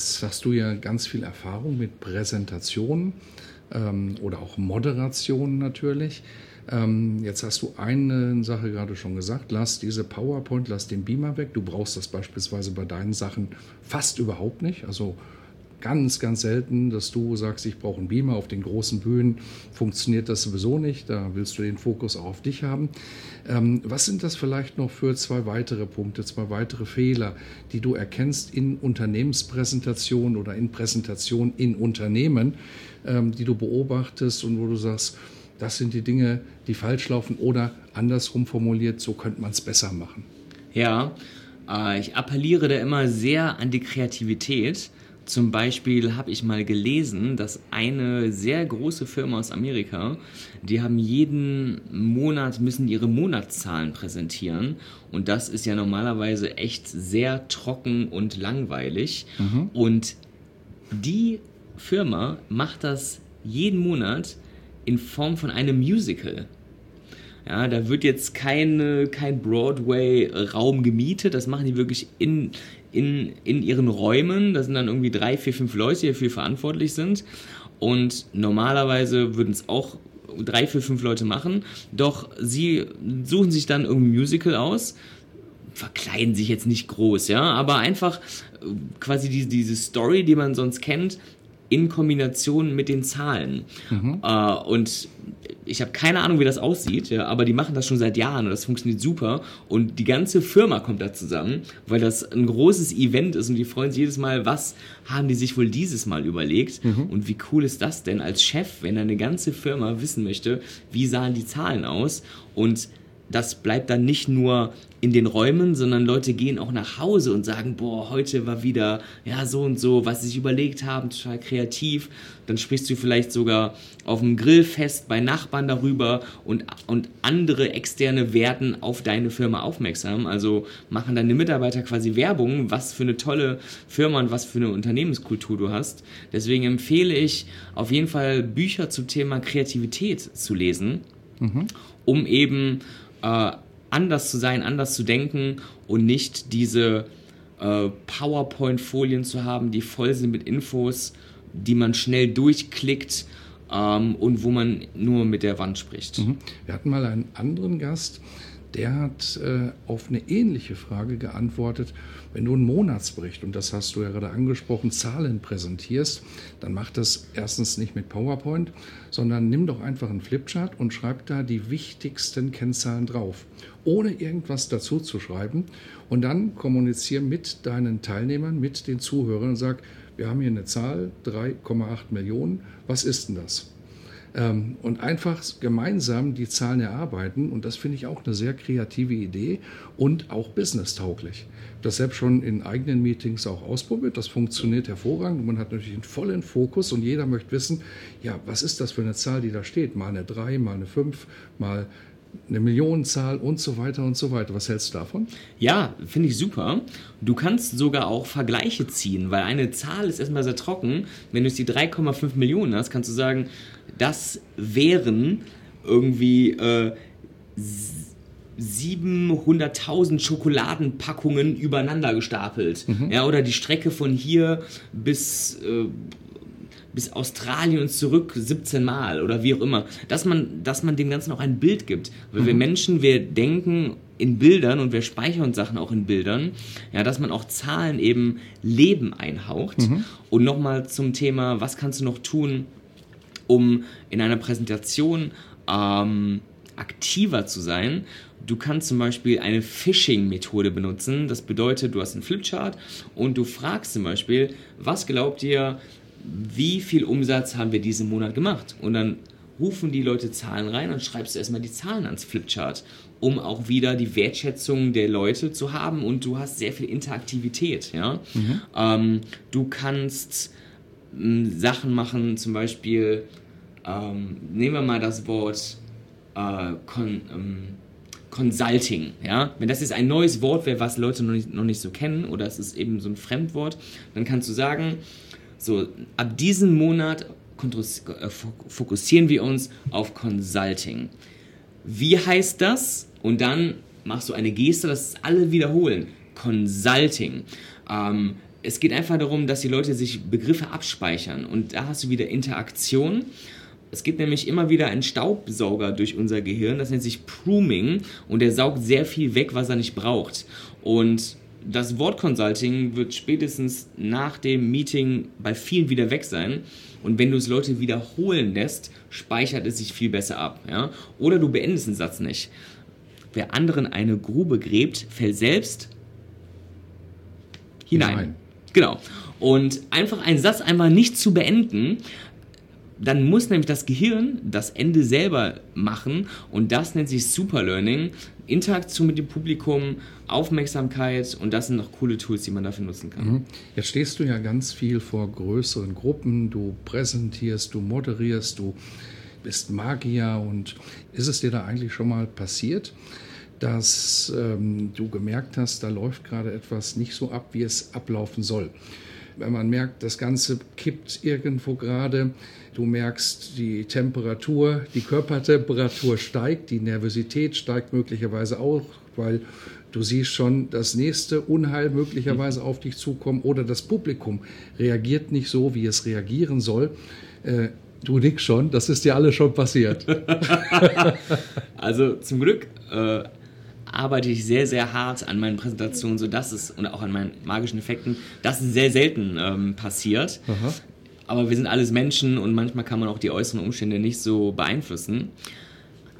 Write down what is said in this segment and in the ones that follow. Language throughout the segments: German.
Jetzt hast du ja ganz viel Erfahrung mit Präsentationen ähm, oder auch Moderation natürlich. Ähm, jetzt hast du eine Sache gerade schon gesagt, lass diese PowerPoint, lass den Beamer weg. Du brauchst das beispielsweise bei deinen Sachen fast überhaupt nicht. Also ganz, ganz selten, dass du sagst, ich brauche einen Beamer auf den großen Bühnen. Funktioniert das sowieso nicht. Da willst du den Fokus auch auf dich haben. Ähm, was sind das vielleicht noch für zwei weitere Punkte, zwei weitere Fehler, die du erkennst in Unternehmenspräsentationen oder in Präsentationen in Unternehmen, ähm, die du beobachtest und wo du sagst, das sind die Dinge, die falsch laufen oder andersrum formuliert, so könnte man es besser machen? Ja, äh, ich appelliere da immer sehr an die Kreativität zum Beispiel habe ich mal gelesen, dass eine sehr große Firma aus Amerika, die haben jeden Monat, müssen ihre Monatszahlen präsentieren. Und das ist ja normalerweise echt sehr trocken und langweilig. Mhm. Und die Firma macht das jeden Monat in Form von einem Musical. Ja, da wird jetzt keine, kein Broadway-Raum gemietet, das machen die wirklich in, in, in ihren Räumen. Da sind dann irgendwie drei, vier, fünf Leute, die dafür verantwortlich sind. Und normalerweise würden es auch drei, vier, fünf Leute machen. Doch sie suchen sich dann irgendein Musical aus, verkleiden sich jetzt nicht groß, ja, aber einfach äh, quasi die, diese Story, die man sonst kennt, in Kombination mit den Zahlen. Mhm. Äh, und ich habe keine Ahnung, wie das aussieht, ja, aber die machen das schon seit Jahren und das funktioniert super. Und die ganze Firma kommt da zusammen, weil das ein großes Event ist und die freuen sich jedes Mal, was haben die sich wohl dieses Mal überlegt mhm. und wie cool ist das denn als Chef, wenn eine ganze Firma wissen möchte, wie sahen die Zahlen aus und das bleibt dann nicht nur in den Räumen, sondern Leute gehen auch nach Hause und sagen, boah, heute war wieder ja so und so, was sie sich überlegt haben, total kreativ. Dann sprichst du vielleicht sogar auf dem Grillfest bei Nachbarn darüber und, und andere externe werden auf deine Firma aufmerksam. Also machen deine Mitarbeiter quasi Werbung, was für eine tolle Firma und was für eine Unternehmenskultur du hast. Deswegen empfehle ich auf jeden Fall Bücher zum Thema Kreativität zu lesen, mhm. um eben äh, anders zu sein, anders zu denken und nicht diese äh, PowerPoint-Folien zu haben, die voll sind mit Infos, die man schnell durchklickt ähm, und wo man nur mit der Wand spricht. Mhm. Wir hatten mal einen anderen Gast, der hat äh, auf eine ähnliche Frage geantwortet. Wenn du einen Monatsbericht, und das hast du ja gerade angesprochen, Zahlen präsentierst, dann mach das erstens nicht mit PowerPoint, sondern nimm doch einfach einen Flipchart und schreib da die wichtigsten Kennzahlen drauf, ohne irgendwas dazu zu schreiben. Und dann kommuniziere mit deinen Teilnehmern, mit den Zuhörern und sag, wir haben hier eine Zahl, 3,8 Millionen, was ist denn das? Ähm, und einfach gemeinsam die Zahlen erarbeiten. Und das finde ich auch eine sehr kreative Idee und auch business-tauglich. Das selbst schon in eigenen Meetings auch ausprobiert. Das funktioniert hervorragend. Man hat natürlich einen vollen Fokus und jeder möchte wissen, ja, was ist das für eine Zahl, die da steht? Mal eine 3, mal eine 5, mal eine Millionenzahl und so weiter und so weiter. Was hältst du davon? Ja, finde ich super. Du kannst sogar auch Vergleiche ziehen, weil eine Zahl ist erstmal sehr trocken. Wenn du jetzt die 3,5 Millionen hast, kannst du sagen, das wären irgendwie äh, 700.000 Schokoladenpackungen übereinander gestapelt. Mhm. Ja, oder die Strecke von hier bis, äh, bis Australien und zurück 17 Mal oder wie auch immer. Dass man, dass man dem Ganzen auch ein Bild gibt. Weil mhm. wir Menschen, wir denken in Bildern und wir speichern Sachen auch in Bildern, ja, dass man auch Zahlen eben Leben einhaucht. Mhm. Und nochmal zum Thema, was kannst du noch tun, um in einer Präsentation ähm, aktiver zu sein. Du kannst zum Beispiel eine Phishing-Methode benutzen. Das bedeutet, du hast einen Flipchart und du fragst zum Beispiel, was glaubt ihr, wie viel Umsatz haben wir diesen Monat gemacht? Und dann rufen die Leute Zahlen rein und schreibst du erstmal die Zahlen ans Flipchart. um auch wieder die Wertschätzung der Leute zu haben und du hast sehr viel Interaktivität. Ja? Mhm. Ähm, du kannst ähm, Sachen machen, zum Beispiel, ähm, nehmen wir mal das Wort äh, Con, ähm, Consulting. Ja? Wenn das jetzt ein neues Wort wäre, was Leute noch nicht, noch nicht so kennen oder es ist eben so ein Fremdwort, dann kannst du sagen, so ab diesem Monat äh, fokussieren wir uns auf Consulting. Wie heißt das? Und dann machst du eine Geste, dass alle wiederholen. Consulting. Ähm, es geht einfach darum, dass die Leute sich Begriffe abspeichern und da hast du wieder Interaktion. Es gibt nämlich immer wieder einen Staubsauger durch unser Gehirn, das nennt sich Pruning und der saugt sehr viel weg, was er nicht braucht. Und das Wort Consulting wird spätestens nach dem Meeting bei vielen wieder weg sein. Und wenn du es Leute wiederholen lässt, speichert es sich viel besser ab. Ja? Oder du beendest den Satz nicht. Wer anderen eine Grube gräbt, fällt selbst hinein. hinein. Genau. Und einfach einen Satz einmal nicht zu beenden, dann muss nämlich das Gehirn das Ende selber machen und das nennt sich Superlearning. Interaktion mit dem Publikum, Aufmerksamkeit und das sind noch coole Tools, die man dafür nutzen kann. Mhm. Jetzt stehst du ja ganz viel vor größeren Gruppen, du präsentierst, du moderierst, du bist Magier und ist es dir da eigentlich schon mal passiert, dass ähm, du gemerkt hast, da läuft gerade etwas nicht so ab, wie es ablaufen soll? Wenn man merkt, das Ganze kippt irgendwo gerade, du merkst, die Temperatur, die Körpertemperatur steigt, die Nervosität steigt möglicherweise auch, weil du siehst schon das nächste Unheil möglicherweise auf dich zukommen oder das Publikum reagiert nicht so, wie es reagieren soll. Äh, Du nix schon, das ist dir alles schon passiert. also zum Glück äh, arbeite ich sehr, sehr hart an meinen Präsentationen, sodass es, und auch an meinen magischen Effekten, dass es sehr selten ähm, passiert. Aha. Aber wir sind alles Menschen und manchmal kann man auch die äußeren Umstände nicht so beeinflussen.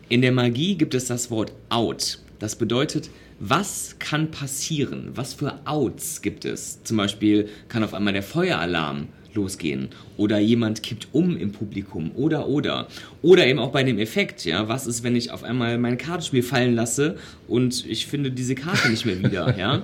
In der Magie gibt es das Wort out. Das bedeutet, was kann passieren? Was für Outs gibt es? Zum Beispiel kann auf einmal der Feueralarm losgehen oder jemand kippt um im Publikum oder oder oder eben auch bei dem Effekt, ja, was ist, wenn ich auf einmal mein Kartenspiel fallen lasse und ich finde diese Karte nicht mehr wieder, ja?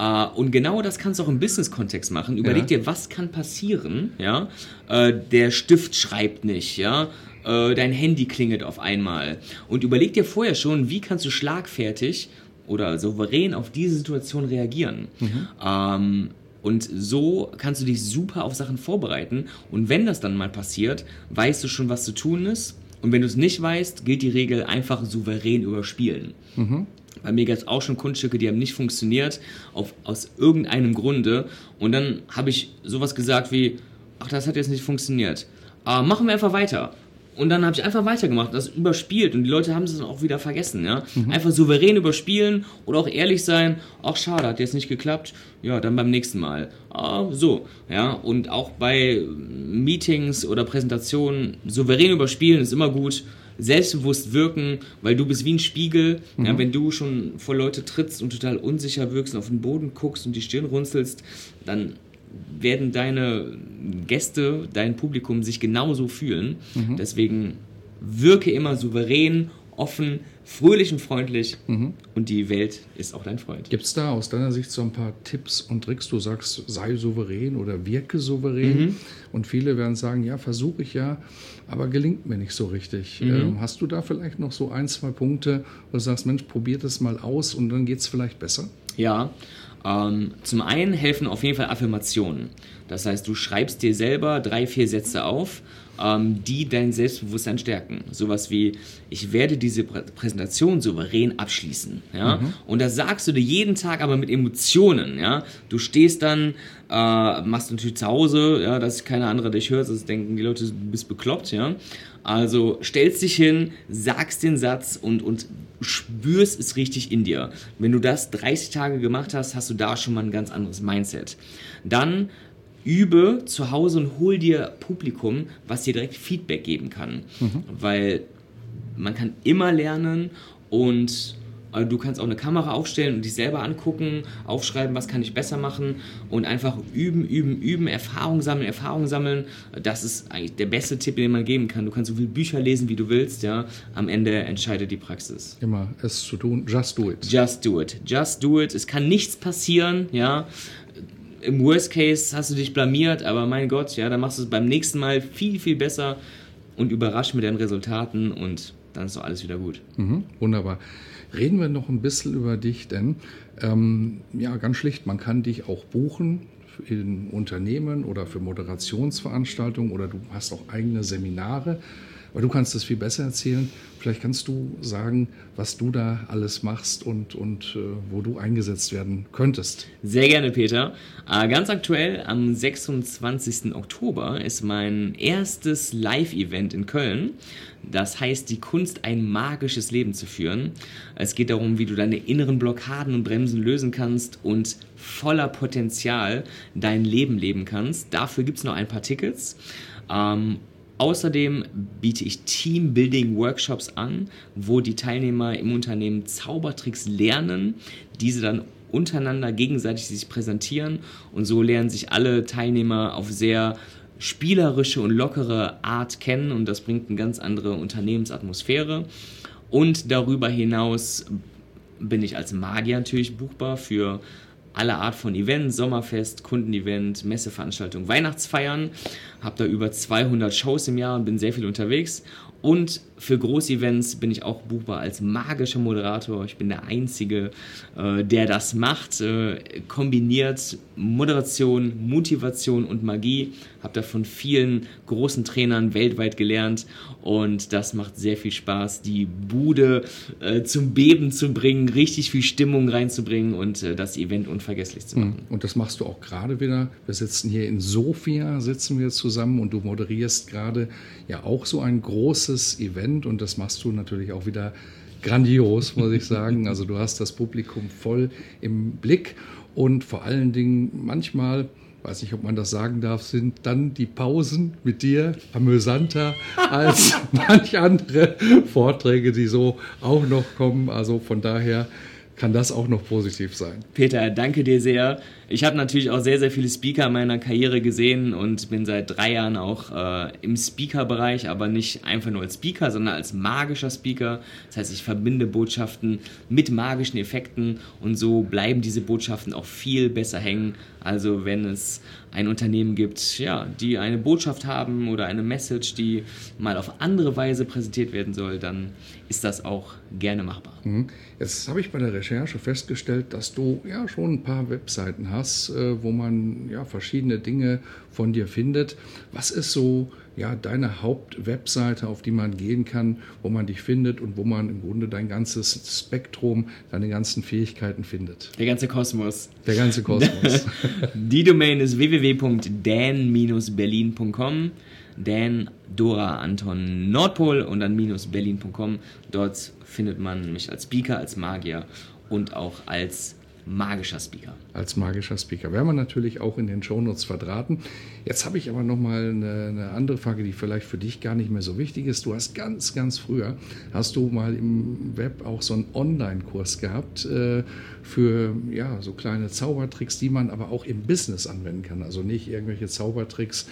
Uh, und genau das kannst du auch im Business-Kontext machen. Überleg ja. dir, was kann passieren, ja? Uh, der Stift schreibt nicht, ja? Uh, dein Handy klingelt auf einmal. Und überleg dir vorher schon, wie kannst du schlagfertig oder souverän auf diese Situation reagieren. Mhm. Ähm, und so kannst du dich super auf Sachen vorbereiten. Und wenn das dann mal passiert, weißt du schon, was zu tun ist. Und wenn du es nicht weißt, gilt die Regel einfach souverän überspielen. Mhm. Bei mir gab es auch schon Kunststücke, die haben nicht funktioniert, auf, aus irgendeinem Grunde. Und dann habe ich sowas gesagt wie, ach, das hat jetzt nicht funktioniert. Aber machen wir einfach weiter. Und dann habe ich einfach weitergemacht, das überspielt und die Leute haben es dann auch wieder vergessen. Ja? Mhm. Einfach souverän überspielen oder auch ehrlich sein, ach schade, hat jetzt nicht geklappt, ja, dann beim nächsten Mal. Ah, so, ja, und auch bei Meetings oder Präsentationen souverän überspielen ist immer gut. Selbstbewusst wirken, weil du bist wie ein Spiegel. Mhm. Ja, wenn du schon vor Leute trittst und total unsicher wirkst und auf den Boden guckst und die Stirn runzelst, dann werden deine Gäste, dein Publikum sich genauso fühlen. Mhm. Deswegen wirke immer souverän, offen, fröhlich und freundlich mhm. und die Welt ist auch dein Freund. Gibt es da aus deiner Sicht so ein paar Tipps und Tricks? Du sagst, sei souverän oder wirke souverän mhm. und viele werden sagen, ja, versuche ich ja, aber gelingt mir nicht so richtig. Mhm. Ähm, hast du da vielleicht noch so ein, zwei Punkte, wo du sagst, Mensch, probier das mal aus und dann geht es vielleicht besser? Ja, ähm, zum einen helfen auf jeden Fall Affirmationen. Das heißt, du schreibst dir selber drei, vier Sätze auf, ähm, die dein Selbstbewusstsein stärken. Sowas wie, ich werde diese Prä Präsentation souverän abschließen. Ja? Mhm. Und das sagst du dir jeden Tag, aber mit Emotionen. Ja? Du stehst dann, äh, machst natürlich zu Hause, ja, dass keiner andere dich hört, sonst denken die Leute, du bist bekloppt. Ja? Also stellst dich hin, sagst den Satz und, und spürst es richtig in dir. Wenn du das 30 Tage gemacht hast, hast du da schon mal ein ganz anderes Mindset. Dann übe zu Hause und hol dir Publikum, was dir direkt Feedback geben kann. Mhm. Weil man kann immer lernen und Äh, Du kannst auch eine Kamera aufstellen und dich selber angucken, aufschreiben, was kann ich besser machen und einfach üben, üben, üben, Erfahrung sammeln, Erfahrung sammeln. Das ist eigentlich der beste Tipp, den man geben kann. Du kannst so viele Bücher lesen, wie du willst, ja. Am Ende entscheidet die Praxis. Immer es zu tun, just do it. Just do it. Just do it. Es kann nichts passieren, ja. Im Worst Case hast du dich blamiert, aber mein Gott, ja, dann machst du es beim nächsten Mal viel, viel besser und überrascht mit deinen Resultaten und dann ist doch alles wieder gut. Mhm, wunderbar. Reden wir noch ein bisschen über dich, denn ähm, ja, ganz schlicht, man kann dich auch buchen in Unternehmen oder für Moderationsveranstaltungen oder du hast auch eigene Seminare. Aber du kannst das viel besser erzählen. Vielleicht kannst du sagen, was du da alles machst und, und äh, wo du eingesetzt werden könntest. Sehr gerne, Peter. Äh, ganz aktuell, am 26. Oktober ist mein erstes Live-Event in Köln. Das heißt, die Kunst, ein magisches Leben zu führen. Es geht darum, wie du deine inneren Blockaden und Bremsen lösen kannst und voller Potenzial dein Leben leben kannst. Dafür gibt es noch ein paar Tickets. Ähm, Außerdem biete ich Teambuilding-Workshops an, wo die Teilnehmer im Unternehmen Zaubertricks lernen, diese dann untereinander gegenseitig sich präsentieren und so lernen sich alle Teilnehmer auf sehr spielerische und lockere Art kennen und das bringt eine ganz andere Unternehmensatmosphäre. Und darüber hinaus bin ich als Magier natürlich buchbar für alle Art von Events, Sommerfest, Kundenevent, Messeveranstaltung, Weihnachtsfeiern. Habe da über 200 Shows im Jahr und bin sehr viel unterwegs. Und für Großevents bin ich auch buchbar als magischer Moderator. Ich bin der Einzige, äh, der das macht. Äh, kombiniert Moderation, Motivation und Magie. Habe da von vielen großen Trainern weltweit gelernt. Und das macht sehr viel Spaß, die Bude äh, zum Beben zu bringen, richtig viel Stimmung reinzubringen und äh, das Event unvergesslich zu machen. Und das machst du auch gerade wieder. Wir sitzen hier in Sofia, sitzen wir zusammen und du moderierst gerade ja auch so ein großes Event und das machst du natürlich auch wieder grandios, muss ich sagen. Also du hast das Publikum voll im Blick und vor allen Dingen manchmal weiß nicht, ob man das sagen darf, sind dann die Pausen mit dir amüsanter als manch andere Vorträge, die so auch noch kommen. Also von daher kann das auch noch positiv sein. Peter, danke dir sehr. Ich habe natürlich auch sehr, sehr viele Speaker in meiner Karriere gesehen und bin seit drei Jahren auch äh, im Speaker-Bereich, aber nicht einfach nur als Speaker, sondern als magischer Speaker. Das heißt, ich verbinde Botschaften mit magischen Effekten und so bleiben diese Botschaften auch viel besser hängen. Also wenn es ein Unternehmen gibt, ja, die eine Botschaft haben oder eine Message, die mal auf andere Weise präsentiert werden soll, dann ist das auch gerne machbar. Mhm. Jetzt habe ich bei der Recherche festgestellt, dass du ja schon ein paar Webseiten hast, äh, wo man ja verschiedene Dinge von dir findet. Was ist so ja deine Hauptwebseite, auf die man gehen kann, wo man dich findet und wo man im Grunde dein ganzes Spektrum, deine ganzen Fähigkeiten findet? Der ganze Kosmos. Der ganze Kosmos. Die Domain ist www.dan-berlin.com. Dan, Dora, Anton, Nordpol und dann minus berlin.com. Dort findet man mich als Speaker, als Magier und auch als magischer Speaker. Als magischer Speaker. Werden wir natürlich auch in den Shownotes verdrahten. Jetzt habe ich aber nochmal eine, eine andere Frage, die vielleicht für dich gar nicht mehr so wichtig ist. Du hast ganz, ganz früher, hast du mal im Web auch so einen Online-Kurs gehabt äh, für ja, so kleine Zaubertricks, die man aber auch im Business anwenden kann. Also nicht irgendwelche Zaubertricks,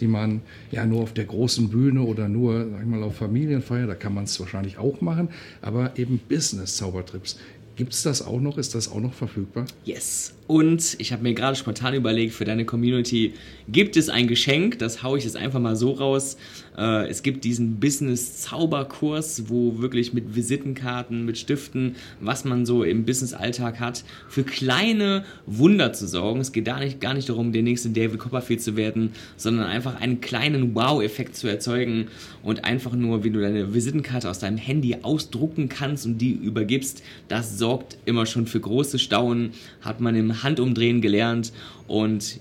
die man ja nur auf der großen Bühne oder nur, sag ich mal, auf Familienfeier, da kann man es wahrscheinlich auch machen, aber eben Business-Zaubertricks. Gibt es das auch noch? Ist das auch noch verfügbar? Yes. Und ich habe mir gerade spontan überlegt, für deine Community gibt es ein Geschenk, das haue ich jetzt einfach mal so raus. Äh, es gibt diesen Business-Zauberkurs, wo wirklich mit Visitenkarten, mit Stiften, was man so im Business-Alltag hat, für kleine Wunder zu sorgen. Es geht gar nicht, gar nicht darum, der nächste David Copperfield zu werden, sondern einfach einen kleinen Wow-Effekt zu erzeugen und einfach nur, wie du deine Visitenkarte aus deinem Handy ausdrucken kannst und die übergibst, das sorgt immer schon für große Staunen, hat man im Handumdrehen gelernt und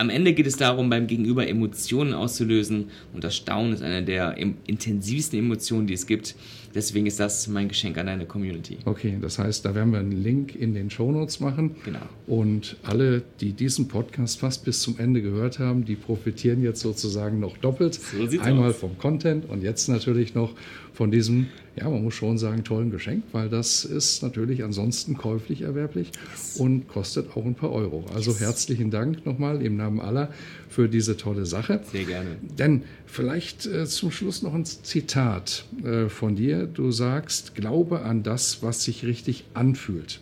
am Ende geht es darum, beim Gegenüber Emotionen auszulösen und das Staunen ist eine der intensivsten Emotionen, die es gibt. deswegen ist das mein Geschenk an deine Community. Okay, das heißt, da werden wir einen Link in den Shownotes machen. Genau. Und alle, die diesen Podcast fast bis zum Ende gehört haben, die profitieren jetzt sozusagen noch doppelt. So Einmal aus. vom Content und jetzt natürlich noch von diesem, ja, man muss schon sagen, tollen Geschenk, weil das ist natürlich ansonsten käuflich erwerblich und kostet auch ein paar Euro. Also herzlichen Dank nochmal im Namen aller für diese tolle Sache. Sehr gerne. Denn vielleicht äh, zum Schluss noch ein Zitat äh, von dir. Du sagst, glaube an das, was sich richtig anfühlt.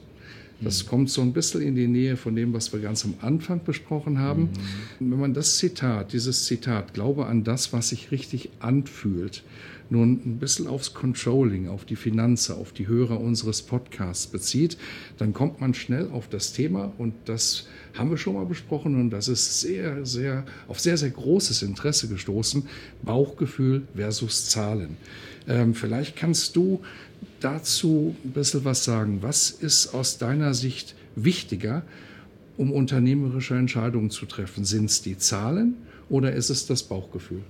Das kommt so ein bisschen in die Nähe von dem, was wir ganz am Anfang besprochen haben. Wenn man das Zitat, dieses Zitat, glaube an das, was sich richtig anfühlt, nun ein bisschen aufs Controlling, auf die Finanzen, auf die Hörer unseres Podcasts bezieht, dann kommt man schnell auf das Thema und das haben wir schon mal besprochen und das ist sehr, sehr, auf sehr, sehr großes Interesse gestoßen. Bauchgefühl versus Zahlen. Ähm, vielleicht kannst du dazu ein bisschen was sagen. Was ist aus deiner Sicht wichtiger, um unternehmerische Entscheidungen zu treffen? Sind es die Zahlen oder ist es das Bauchgefühl?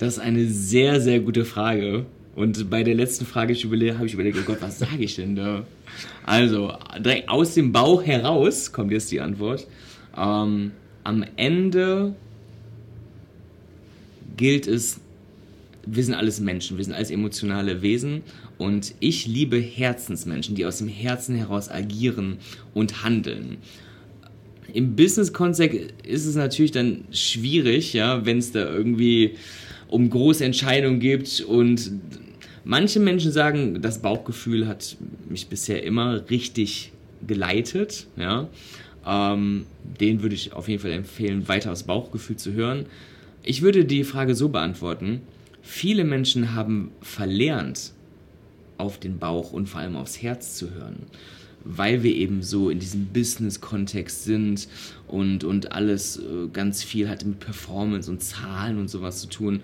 Das ist eine sehr, sehr gute Frage. Und bei der letzten Frage habe ich überlegt, oh Gott, was sage ich denn da? Also, direkt aus dem Bauch heraus kommt jetzt die Antwort. Ähm, am Ende gilt es, wir sind alles Menschen, wir sind alles emotionale Wesen und ich liebe Herzensmenschen, die aus dem Herzen heraus agieren und handeln. Im Business-Kontext ist es natürlich dann schwierig, ja, wenn es da irgendwie um große Entscheidungen geht und manche Menschen sagen, das Bauchgefühl hat mich bisher immer richtig geleitet, ja. Ähm, den würde ich auf jeden Fall empfehlen, weiter aufs Bauchgefühl zu hören. Ich würde die Frage so beantworten: Viele Menschen haben verlernt, auf den Bauch und vor allem aufs Herz zu hören, weil wir eben so in diesem Business-Kontext sind und, und alles äh, ganz viel hat mit Performance und Zahlen und sowas zu tun.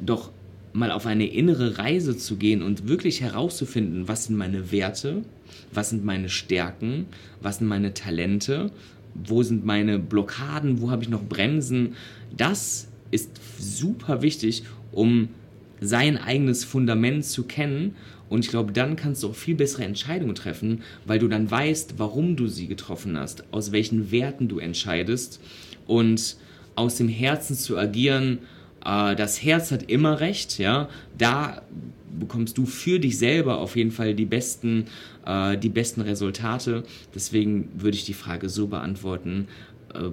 Doch mal auf eine innere Reise zu gehen und wirklich herauszufinden, was sind meine Werte, was sind meine Stärken, was sind meine Talente, wo sind meine Blockaden, wo habe ich noch Bremsen, das ist super wichtig, um sein eigenes Fundament zu kennen. Und ich glaube, dann kannst du auch viel bessere Entscheidungen treffen, weil du dann weißt, warum du sie getroffen hast, aus welchen Werten du entscheidest und aus dem Herzen zu agieren. Äh, das Herz hat immer recht, ja. Da bekommst du für dich selber auf jeden Fall die besten, äh, die besten Resultate. Deswegen würde ich die Frage so beantworten: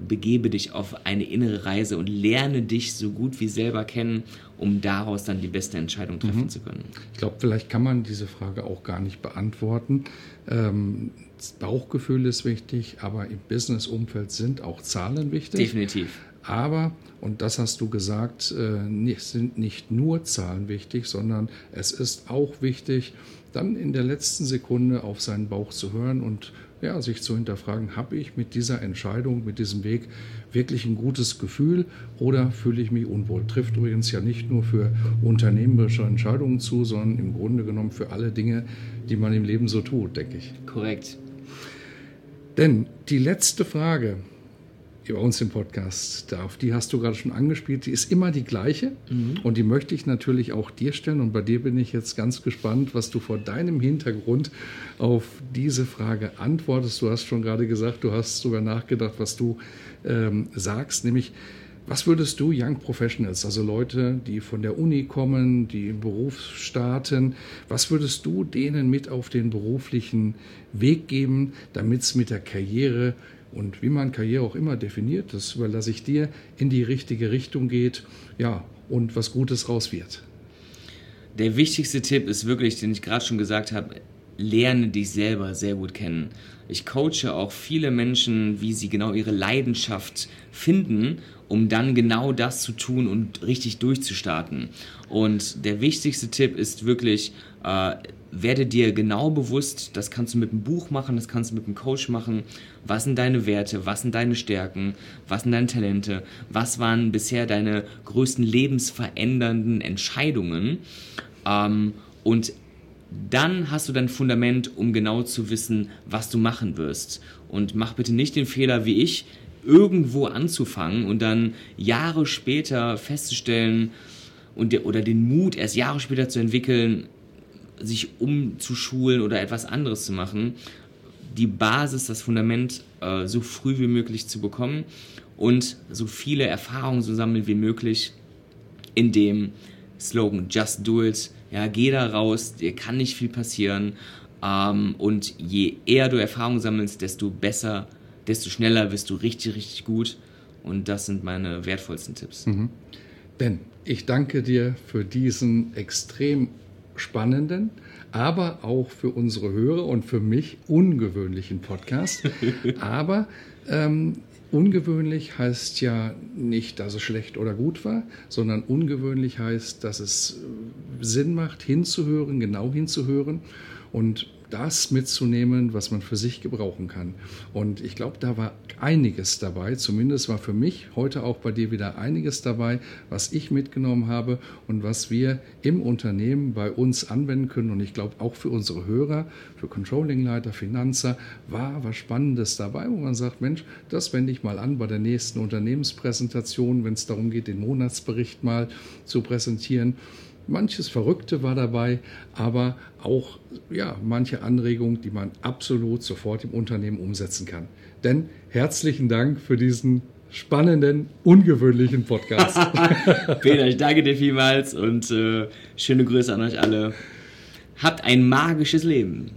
Begebe dich auf eine innere Reise und lerne dich so gut wie selber kennen, um daraus dann die beste Entscheidung treffen zu können. Ich glaube, vielleicht kann man diese Frage auch gar nicht beantworten. Ähm, das Bauchgefühl ist wichtig, aber im Business-Umfeld sind auch Zahlen wichtig. Definitiv. Aber, und das hast du gesagt, äh, sind nicht nur Zahlen wichtig, sondern es ist auch wichtig, dann in der letzten Sekunde auf seinen Bauch zu hören und ja, sich zu hinterfragen, habe ich mit dieser Entscheidung, mit diesem Weg wirklich ein gutes Gefühl oder fühle ich mich unwohl? Trifft übrigens ja nicht nur für unternehmerische Entscheidungen zu, sondern im Grunde genommen für alle Dinge, die man im Leben so tut, denke ich. Korrekt. Denn die letzte Frage bei uns im Podcast, auf die hast du gerade schon angespielt, die ist immer die gleiche. Und die möchte ich natürlich auch dir stellen. Und bei dir bin ich jetzt ganz gespannt, was du vor deinem Hintergrund auf diese Frage antwortest. Du hast schon gerade gesagt, du hast sogar nachgedacht, was du ähm, sagst, nämlich was würdest du Young Professionals, also Leute, die von der Uni kommen, die im Beruf starten, was würdest du denen mit auf den beruflichen Weg geben, damit es mit der Karriere und wie man Karriere auch immer definiert, das überlasse ich dir, in die richtige Richtung geht, ja, und was Gutes raus wird? Der wichtigste Tipp ist wirklich, den ich gerade schon gesagt habe, lerne dich selber sehr gut kennen. Ich coache auch viele Menschen, wie sie genau ihre Leidenschaft finden, um dann genau das zu tun und richtig durchzustarten. Und der wichtigste Tipp ist wirklich, äh, werde dir genau bewusst, das kannst du mit einem Buch machen, das kannst du mit einem Coach machen, was sind deine Werte, was sind deine Stärken, was sind deine Talente, was waren bisher deine größten lebensverändernden Entscheidungen? Ähm, und dann hast du dein Fundament, um genau zu wissen, was du machen wirst. Und mach bitte nicht den Fehler wie ich, irgendwo anzufangen und dann Jahre später festzustellen, und der, oder den Mut, erst Jahre später zu entwickeln, sich umzuschulen oder etwas anderes zu machen, die Basis, das Fundament äh, so früh wie möglich zu bekommen und so viele Erfahrungen zu sammeln wie möglich in dem Slogan Just Do It. Ja, geh da raus, dir kann nicht viel passieren. Ähm, und je eher du Erfahrung sammelst, desto besser, desto schneller wirst du richtig, richtig gut. Und das sind meine wertvollsten Tipps. Mhm. Ben, ich danke dir für diesen extrem spannenden, aber auch für unsere Hörer und für mich ungewöhnlichen Podcast. aber ähm, ungewöhnlich heißt ja nicht, dass es schlecht oder gut war, sondern ungewöhnlich heißt, dass es Sinn macht, hinzuhören, genau hinzuhören. Und das mitzunehmen, was man für sich gebrauchen kann. Und ich glaube, da war einiges dabei, zumindest war für mich heute auch bei dir wieder einiges dabei, was ich mitgenommen habe und was wir im Unternehmen bei uns anwenden können. Und ich glaube, auch für unsere Hörer, für Controllingleiter, Finanzer, war was Spannendes dabei, wo man sagt, Mensch, das wende ich mal an bei der nächsten Unternehmenspräsentation, wenn es darum geht, den Monatsbericht mal zu präsentieren. Manches Verrückte war dabei, aber auch ja, manche Anregungen, die man absolut sofort im Unternehmen umsetzen kann. Denn herzlichen Dank für diesen spannenden, ungewöhnlichen Podcast. Peter, ich danke dir vielmals und äh, schöne Grüße an euch alle. Habt ein magisches Leben.